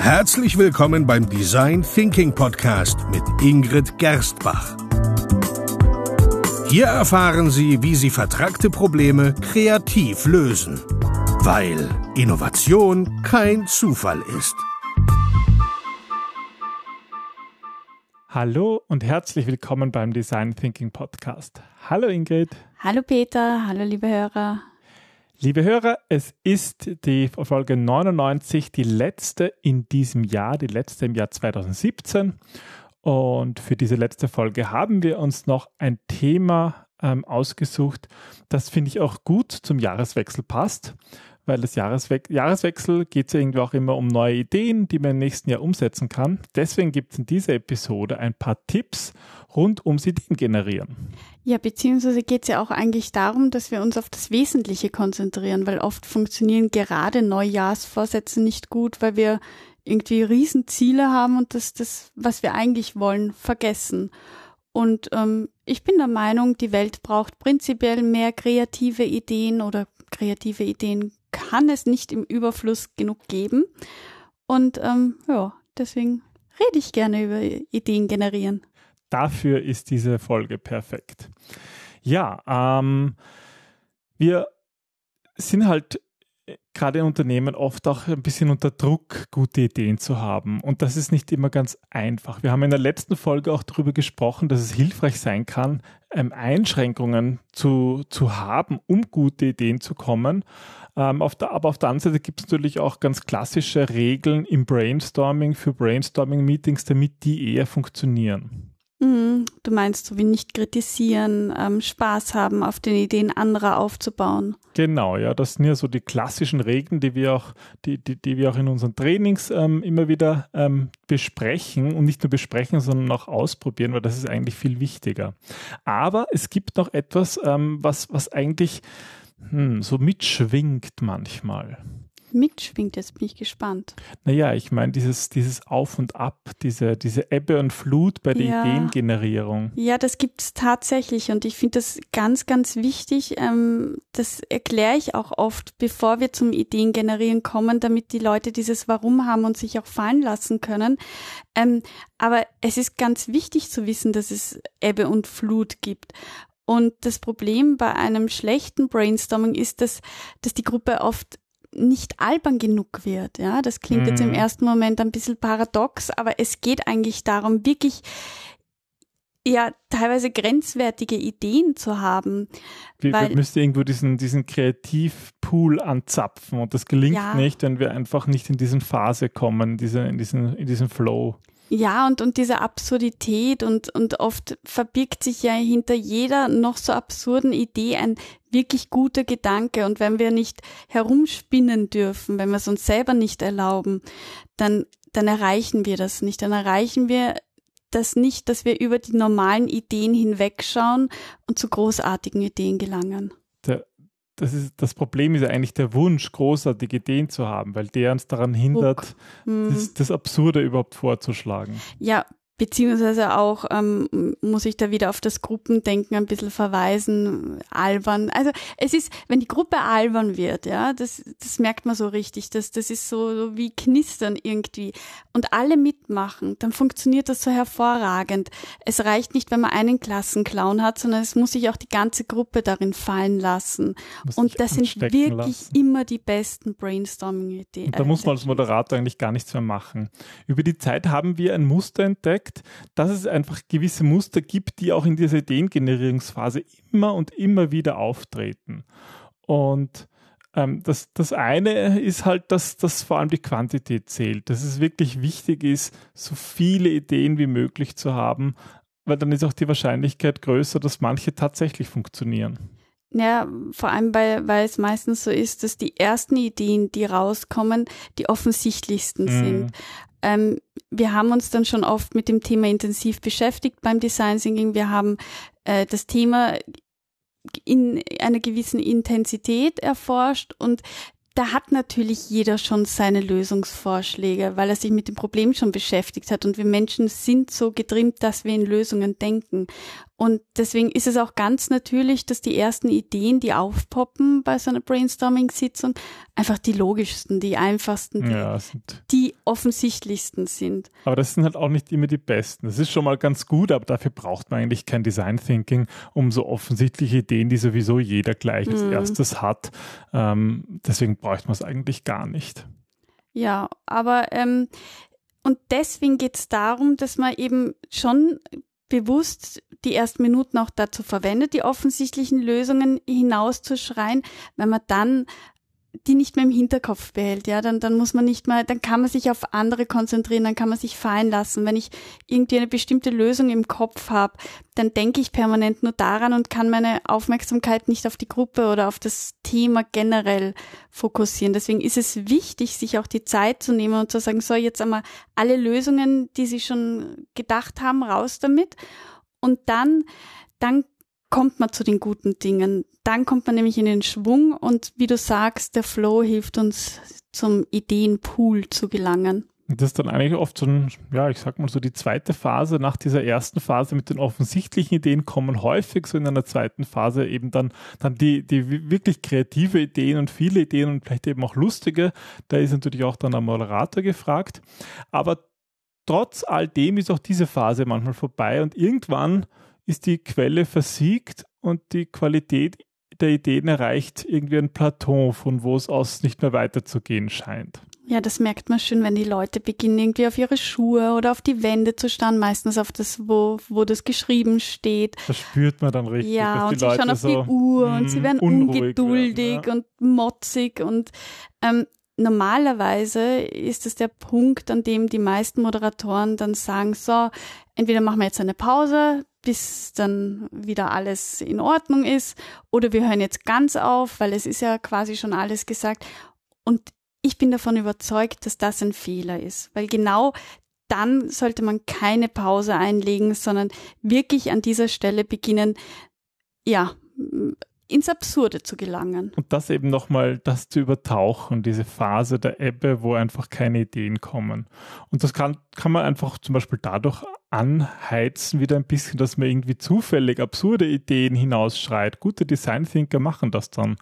Herzlich willkommen beim Design Thinking Podcast mit Ingrid Gerstbach. Hier erfahren Sie, wie Sie vertragte Probleme kreativ lösen, weil Innovation kein Zufall ist. Hallo und herzlich willkommen beim Design Thinking Podcast. Hallo Ingrid. Hallo Peter, hallo liebe Hörer. Liebe Hörer, es ist die Folge 99, die letzte in diesem Jahr, die letzte im Jahr 2017. Und für diese letzte Folge haben wir uns noch ein Thema ähm, ausgesucht, das finde ich auch gut zum Jahreswechsel passt weil das Jahreswe Jahreswechsel geht ja irgendwie auch immer um neue Ideen, die man im nächsten Jahr umsetzen kann. Deswegen gibt es in dieser Episode ein paar Tipps rund ums Ideen generieren. Ja, beziehungsweise geht es ja auch eigentlich darum, dass wir uns auf das Wesentliche konzentrieren, weil oft funktionieren gerade Neujahrsvorsätze nicht gut, weil wir irgendwie Riesenziele haben und das, das was wir eigentlich wollen, vergessen. Und ähm, ich bin der Meinung, die Welt braucht prinzipiell mehr kreative Ideen oder kreative Ideen kann es nicht im Überfluss genug geben. Und ähm, ja, deswegen rede ich gerne über Ideen generieren. Dafür ist diese Folge perfekt. Ja, ähm, wir sind halt gerade in Unternehmen oft auch ein bisschen unter Druck, gute Ideen zu haben. Und das ist nicht immer ganz einfach. Wir haben in der letzten Folge auch darüber gesprochen, dass es hilfreich sein kann, ähm, Einschränkungen zu, zu haben, um gute Ideen zu kommen. Ähm, auf der, aber auf der anderen Seite gibt es natürlich auch ganz klassische Regeln im Brainstorming für Brainstorming-Meetings, damit die eher funktionieren. Mhm. Du meinst so wie nicht kritisieren, ähm, Spaß haben, auf den Ideen anderer aufzubauen. Genau, ja, das sind ja so die klassischen Regeln, die wir auch, die, die, die wir auch in unseren Trainings ähm, immer wieder ähm, besprechen und nicht nur besprechen, sondern auch ausprobieren, weil das ist eigentlich viel wichtiger. Aber es gibt noch etwas, ähm, was, was eigentlich hm, so mitschwingt manchmal mitschwingt. Jetzt bin ich gespannt. Naja, ich meine, dieses, dieses Auf und Ab, diese, diese Ebbe und Flut bei der ja. Ideengenerierung. Ja, das gibt es tatsächlich und ich finde das ganz, ganz wichtig. Ähm, das erkläre ich auch oft, bevor wir zum Ideengenerieren kommen, damit die Leute dieses Warum haben und sich auch fallen lassen können. Ähm, aber es ist ganz wichtig zu wissen, dass es Ebbe und Flut gibt. Und das Problem bei einem schlechten Brainstorming ist, dass, dass die Gruppe oft nicht albern genug wird. Ja, das klingt jetzt im mhm. ersten Moment ein bisschen paradox, aber es geht eigentlich darum, wirklich ja teilweise grenzwertige Ideen zu haben. Wir, weil, wir müssen irgendwo diesen, diesen Kreativpool anzapfen und das gelingt ja. nicht, wenn wir einfach nicht in diesen Phase kommen, diese, in, diesen, in diesen Flow. Ja, und, und diese Absurdität und, und oft verbirgt sich ja hinter jeder noch so absurden Idee ein wirklich guter Gedanke. Und wenn wir nicht herumspinnen dürfen, wenn wir es uns selber nicht erlauben, dann, dann erreichen wir das nicht. Dann erreichen wir das nicht, dass wir über die normalen Ideen hinwegschauen und zu großartigen Ideen gelangen. Das, ist, das Problem ist ja eigentlich der Wunsch, großartige Ideen zu haben, weil der uns daran hindert, hm. das, das Absurde überhaupt vorzuschlagen. Ja, Beziehungsweise auch ähm, muss ich da wieder auf das Gruppendenken ein bisschen verweisen, albern. Also es ist, wenn die Gruppe albern wird, ja, das, das merkt man so richtig, das, das ist so, so wie Knistern irgendwie. Und alle mitmachen, dann funktioniert das so hervorragend. Es reicht nicht, wenn man einen Klassenclown hat, sondern es muss sich auch die ganze Gruppe darin fallen lassen. Muss Und das sind wirklich lassen. immer die besten Brainstorming-Ideen. Da muss man als Moderator eigentlich gar nichts mehr machen. Über die Zeit haben wir ein Muster entdeckt, zeigt, dass es einfach gewisse Muster gibt, die auch in dieser Ideengenerierungsphase immer und immer wieder auftreten. Und ähm, das, das eine ist halt, dass, dass vor allem die Quantität zählt, dass es wirklich wichtig ist, so viele Ideen wie möglich zu haben, weil dann ist auch die Wahrscheinlichkeit größer, dass manche tatsächlich funktionieren. Ja, vor allem, weil, weil es meistens so ist, dass die ersten Ideen, die rauskommen, die offensichtlichsten mhm. sind. Ähm, wir haben uns dann schon oft mit dem Thema intensiv beschäftigt beim Design Thinking. Wir haben äh, das Thema in einer gewissen Intensität erforscht und da hat natürlich jeder schon seine Lösungsvorschläge, weil er sich mit dem Problem schon beschäftigt hat. Und wir Menschen sind so getrimmt, dass wir in Lösungen denken. Und deswegen ist es auch ganz natürlich, dass die ersten Ideen, die aufpoppen bei so einer Brainstorming-Sitzung, einfach die logischsten, die einfachsten, die, ja, die, offensichtlichsten sind. Aber das sind halt auch nicht immer die besten. Das ist schon mal ganz gut, aber dafür braucht man eigentlich kein Design Thinking, um so offensichtliche Ideen, die sowieso jeder gleich als mhm. erstes hat. Ähm, deswegen braucht man es eigentlich gar nicht. Ja, aber ähm, und deswegen geht es darum, dass man eben schon bewusst die ersten Minuten auch dazu verwendet, die offensichtlichen Lösungen hinauszuschreien, wenn man dann die nicht mehr im Hinterkopf behält, ja, dann, dann muss man nicht mehr, dann kann man sich auf andere konzentrieren, dann kann man sich fallen lassen. Wenn ich irgendwie eine bestimmte Lösung im Kopf habe, dann denke ich permanent nur daran und kann meine Aufmerksamkeit nicht auf die Gruppe oder auf das Thema generell fokussieren. Deswegen ist es wichtig, sich auch die Zeit zu nehmen und zu sagen, so, jetzt einmal alle Lösungen, die Sie schon gedacht haben, raus damit. Und dann, dann kommt man zu den guten Dingen. Dann kommt man nämlich in den Schwung und wie du sagst, der Flow hilft uns zum Ideenpool zu gelangen. Das ist dann eigentlich oft so ein, ja, ich sag mal so die zweite Phase nach dieser ersten Phase mit den offensichtlichen Ideen kommen häufig so in einer zweiten Phase eben dann, dann die, die wirklich kreative Ideen und viele Ideen und vielleicht eben auch lustige. Da ist natürlich auch dann ein Moderator gefragt. Aber trotz all dem ist auch diese Phase manchmal vorbei und irgendwann ist die Quelle versiegt und die Qualität der Ideen erreicht irgendwie ein Plateau, von wo es aus nicht mehr weiterzugehen scheint. Ja, das merkt man schön, wenn die Leute beginnen, irgendwie auf ihre Schuhe oder auf die Wände zu starren, meistens auf das, wo, wo das geschrieben steht. Das spürt man dann richtig. Ja, und sie Leute schauen auf so, die Uhr und sie hm, werden ungeduldig werden, ja. und motzig und ähm, normalerweise ist es der Punkt, an dem die meisten Moderatoren dann sagen, so, entweder machen wir jetzt eine Pause, bis dann wieder alles in Ordnung ist, oder wir hören jetzt ganz auf, weil es ist ja quasi schon alles gesagt. Und ich bin davon überzeugt, dass das ein Fehler ist, weil genau dann sollte man keine Pause einlegen, sondern wirklich an dieser Stelle beginnen, ja, ins Absurde zu gelangen. Und das eben nochmal, das zu übertauchen, diese Phase der Ebbe, wo einfach keine Ideen kommen. Und das kann, kann man einfach zum Beispiel dadurch anheizen wieder ein bisschen, dass man irgendwie zufällig absurde Ideen hinausschreit. Gute Design Thinker machen das dann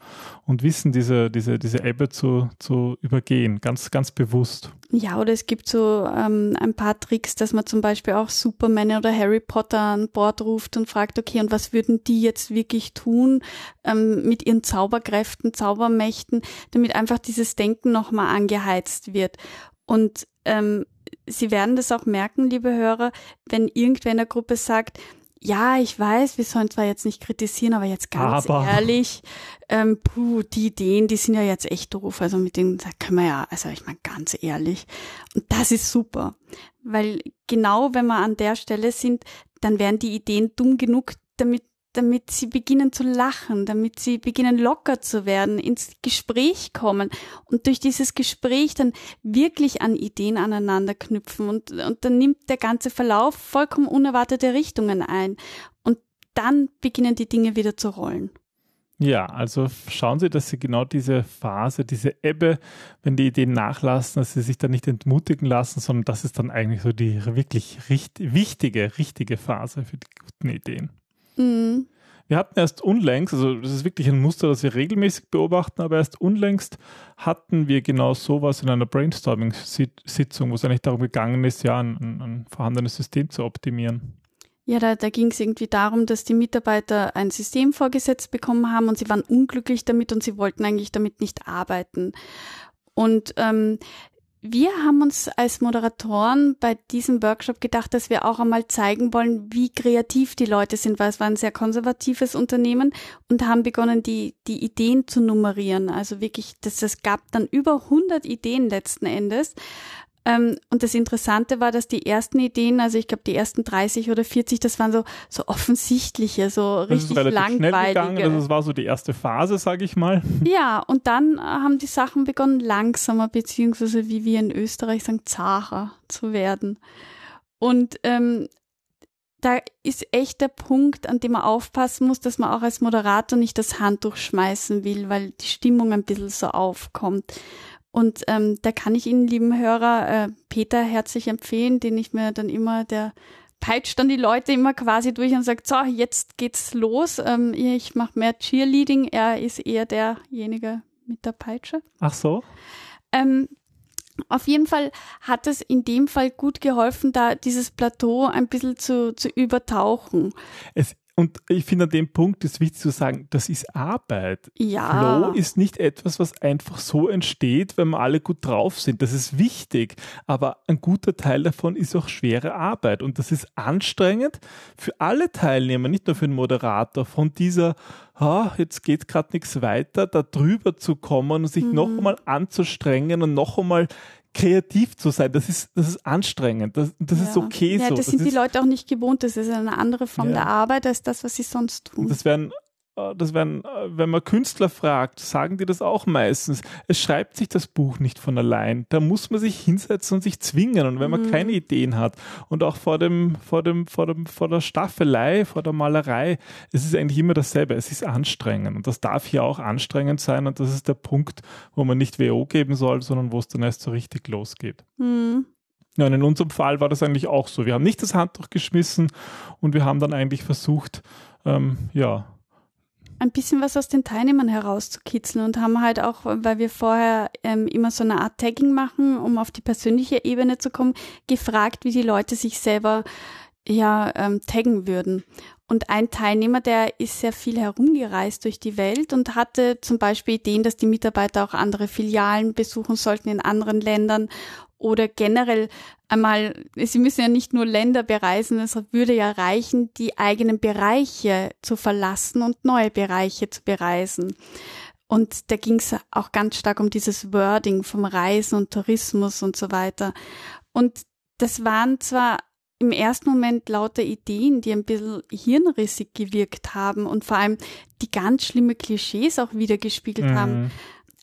und wissen diese, diese, diese Ebbe zu, zu übergehen, ganz, ganz bewusst. Ja, oder es gibt so ähm, ein paar Tricks, dass man zum Beispiel auch Superman oder Harry Potter an Bord ruft und fragt, okay, und was würden die jetzt wirklich tun ähm, mit ihren Zauberkräften, Zaubermächten, damit einfach dieses Denken nochmal angeheizt wird. Und ähm, Sie werden das auch merken, liebe Hörer, wenn irgendwer in der Gruppe sagt, ja, ich weiß, wir sollen zwar jetzt nicht kritisieren, aber jetzt ganz aber. ehrlich, ähm, puh, die Ideen, die sind ja jetzt echt doof. Also mit denen da können wir ja, also ich meine ganz ehrlich. Und das ist super. Weil genau wenn wir an der Stelle sind, dann werden die Ideen dumm genug, damit damit sie beginnen zu lachen, damit sie beginnen locker zu werden, ins Gespräch kommen und durch dieses Gespräch dann wirklich an Ideen aneinander knüpfen und, und dann nimmt der ganze Verlauf vollkommen unerwartete Richtungen ein und dann beginnen die Dinge wieder zu rollen. Ja, also schauen Sie, dass Sie genau diese Phase, diese Ebbe, wenn die Ideen nachlassen, dass Sie sich dann nicht entmutigen lassen, sondern das ist dann eigentlich so die wirklich richt wichtige, richtige Phase für die guten Ideen. Mhm. Wir hatten erst unlängst, also das ist wirklich ein Muster, das wir regelmäßig beobachten, aber erst unlängst hatten wir genau sowas in einer Brainstorming-Sitzung, wo es eigentlich darum gegangen ist, ja, ein, ein vorhandenes System zu optimieren. Ja, da, da ging es irgendwie darum, dass die Mitarbeiter ein System vorgesetzt bekommen haben und sie waren unglücklich damit und sie wollten eigentlich damit nicht arbeiten. Und ähm, wir haben uns als Moderatoren bei diesem Workshop gedacht, dass wir auch einmal zeigen wollen, wie kreativ die Leute sind, weil es war ein sehr konservatives Unternehmen und haben begonnen, die, die Ideen zu nummerieren. Also wirklich, das, es gab dann über 100 Ideen letzten Endes. Ähm, und das Interessante war, dass die ersten Ideen, also ich glaube die ersten 30 oder 40, das waren so, so offensichtliche, so das richtig ist langweilige. Schnell gegangen. Also das war so die erste Phase, sage ich mal. Ja, und dann haben die Sachen begonnen langsamer, beziehungsweise wie wir in Österreich sagen, zacher zu werden. Und ähm, da ist echt der Punkt, an dem man aufpassen muss, dass man auch als Moderator nicht das Handtuch schmeißen will, weil die Stimmung ein bisschen so aufkommt. Und ähm, da kann ich Ihnen, lieben Hörer, äh, Peter herzlich empfehlen, den ich mir dann immer, der peitscht dann die Leute immer quasi durch und sagt, so, jetzt geht's los. Ähm, ich mache mehr Cheerleading, er ist eher derjenige mit der Peitsche. Ach so? Ähm, auf jeden Fall hat es in dem Fall gut geholfen, da dieses Plateau ein bisschen zu, zu übertauchen. Es und ich finde an dem Punkt ist wichtig zu sagen, das ist Arbeit. Ja. Flow ist nicht etwas, was einfach so entsteht, wenn wir alle gut drauf sind. Das ist wichtig, aber ein guter Teil davon ist auch schwere Arbeit und das ist anstrengend für alle Teilnehmer, nicht nur für den Moderator, von dieser, ah, jetzt geht gerade nichts weiter, da drüber zu kommen und sich mhm. noch einmal anzustrengen und noch einmal kreativ zu sein, das ist, das ist anstrengend. Das, das ja. ist okay ja, so. Das, das sind die Leute auch nicht gewohnt. Das ist eine andere Form ja. der Arbeit als das, was sie sonst tun. Das werden das werden, äh, wenn man Künstler fragt, sagen die das auch meistens. Es schreibt sich das Buch nicht von allein. Da muss man sich hinsetzen und sich zwingen. Und wenn man mhm. keine Ideen hat und auch vor dem, vor dem, vor dem, vor der Staffelei, vor der Malerei, es ist eigentlich immer dasselbe. Es ist anstrengend. Und das darf hier auch anstrengend sein. Und das ist der Punkt, wo man nicht WO geben soll, sondern wo es dann erst so richtig losgeht. Mhm. Ja, und in unserem Fall war das eigentlich auch so. Wir haben nicht das Handtuch geschmissen und wir haben dann eigentlich versucht, ähm, ja, ein bisschen was aus den Teilnehmern herauszukitzeln und haben halt auch, weil wir vorher ähm, immer so eine Art Tagging machen, um auf die persönliche Ebene zu kommen, gefragt, wie die Leute sich selber ja ähm, taggen würden. Und ein Teilnehmer, der ist sehr viel herumgereist durch die Welt und hatte zum Beispiel Ideen, dass die Mitarbeiter auch andere Filialen besuchen sollten in anderen Ländern oder generell einmal, sie müssen ja nicht nur Länder bereisen, es würde ja reichen, die eigenen Bereiche zu verlassen und neue Bereiche zu bereisen. Und da ging es auch ganz stark um dieses Wording vom Reisen und Tourismus und so weiter. Und das waren zwar im ersten Moment lauter Ideen, die ein bisschen hirnrissig gewirkt haben und vor allem die ganz schlimme Klischees auch wieder gespiegelt mhm. haben.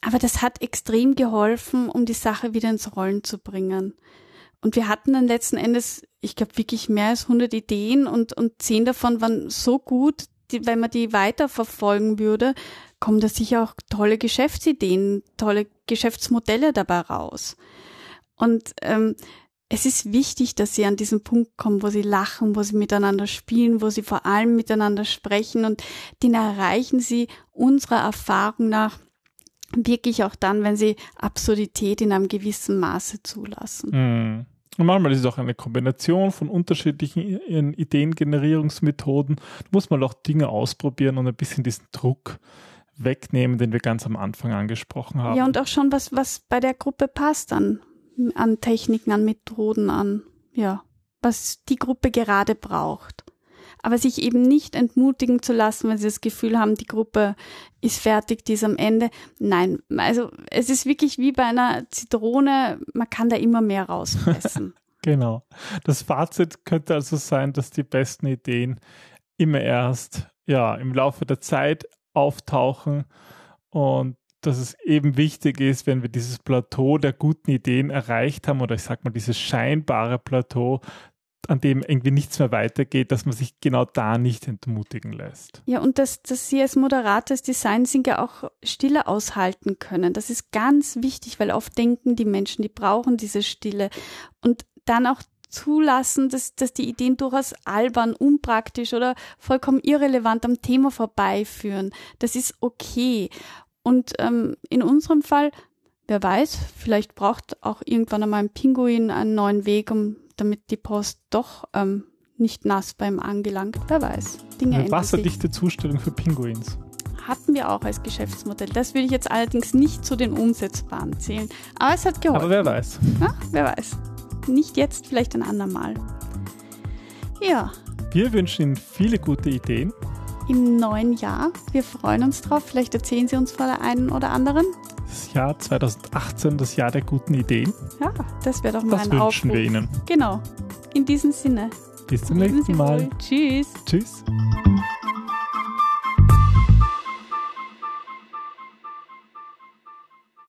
Aber das hat extrem geholfen, um die Sache wieder ins Rollen zu bringen. Und wir hatten dann letzten Endes, ich glaube, wirklich mehr als 100 Ideen und, und zehn davon waren so gut, die, wenn man die weiterverfolgen würde, kommen da sicher auch tolle Geschäftsideen, tolle Geschäftsmodelle dabei raus. Und ähm, es ist wichtig, dass sie an diesen Punkt kommen, wo sie lachen, wo sie miteinander spielen, wo sie vor allem miteinander sprechen und den erreichen sie unserer Erfahrung nach wirklich auch dann, wenn sie Absurdität in einem gewissen Maße zulassen. Mhm. Und manchmal ist es auch eine Kombination von unterschiedlichen Ideengenerierungsmethoden. Da muss man auch Dinge ausprobieren und ein bisschen diesen Druck wegnehmen, den wir ganz am Anfang angesprochen haben. Ja, und auch schon was, was bei der Gruppe passt an an Techniken, an Methoden, an, ja, was die Gruppe gerade braucht. Aber sich eben nicht entmutigen zu lassen, wenn sie das Gefühl haben, die Gruppe ist fertig, die ist am Ende. Nein, also es ist wirklich wie bei einer Zitrone, man kann da immer mehr rauspressen. genau. Das Fazit könnte also sein, dass die besten Ideen immer erst ja, im Laufe der Zeit auftauchen und dass es eben wichtig ist, wenn wir dieses Plateau der guten Ideen erreicht haben, oder ich sag mal, dieses scheinbare Plateau, an dem irgendwie nichts mehr weitergeht, dass man sich genau da nicht entmutigen lässt. Ja, und dass, dass Sie als Moderator, als Designthinker auch Stille aushalten können. Das ist ganz wichtig, weil oft denken die Menschen, die brauchen diese Stille. Und dann auch zulassen, dass, dass die Ideen durchaus albern, unpraktisch oder vollkommen irrelevant am Thema vorbeiführen. Das ist okay. Und ähm, in unserem Fall, wer weiß, vielleicht braucht auch irgendwann einmal ein Pinguin einen neuen Weg, um damit die Post doch ähm, nicht nass beim angelangt. Wer weiß. Dinge Eine wasserdichte Zustellung für Pinguins. Hatten wir auch als Geschäftsmodell. Das würde ich jetzt allerdings nicht zu den umsetzbaren zählen. Aber es hat geholfen. Aber wer weiß. Ja, wer weiß. Nicht jetzt, vielleicht ein andermal. Ja. Wir wünschen Ihnen viele gute Ideen im neuen Jahr. Wir freuen uns drauf. Vielleicht erzählen Sie uns von der einen oder anderen. Das Jahr 2018, das Jahr der guten Ideen. Ja, das wäre doch mal das ein wünschen Aufruf. wir Ihnen. Genau. In diesem Sinne. Bis zum nächsten Mal. Tschüss. Tschüss.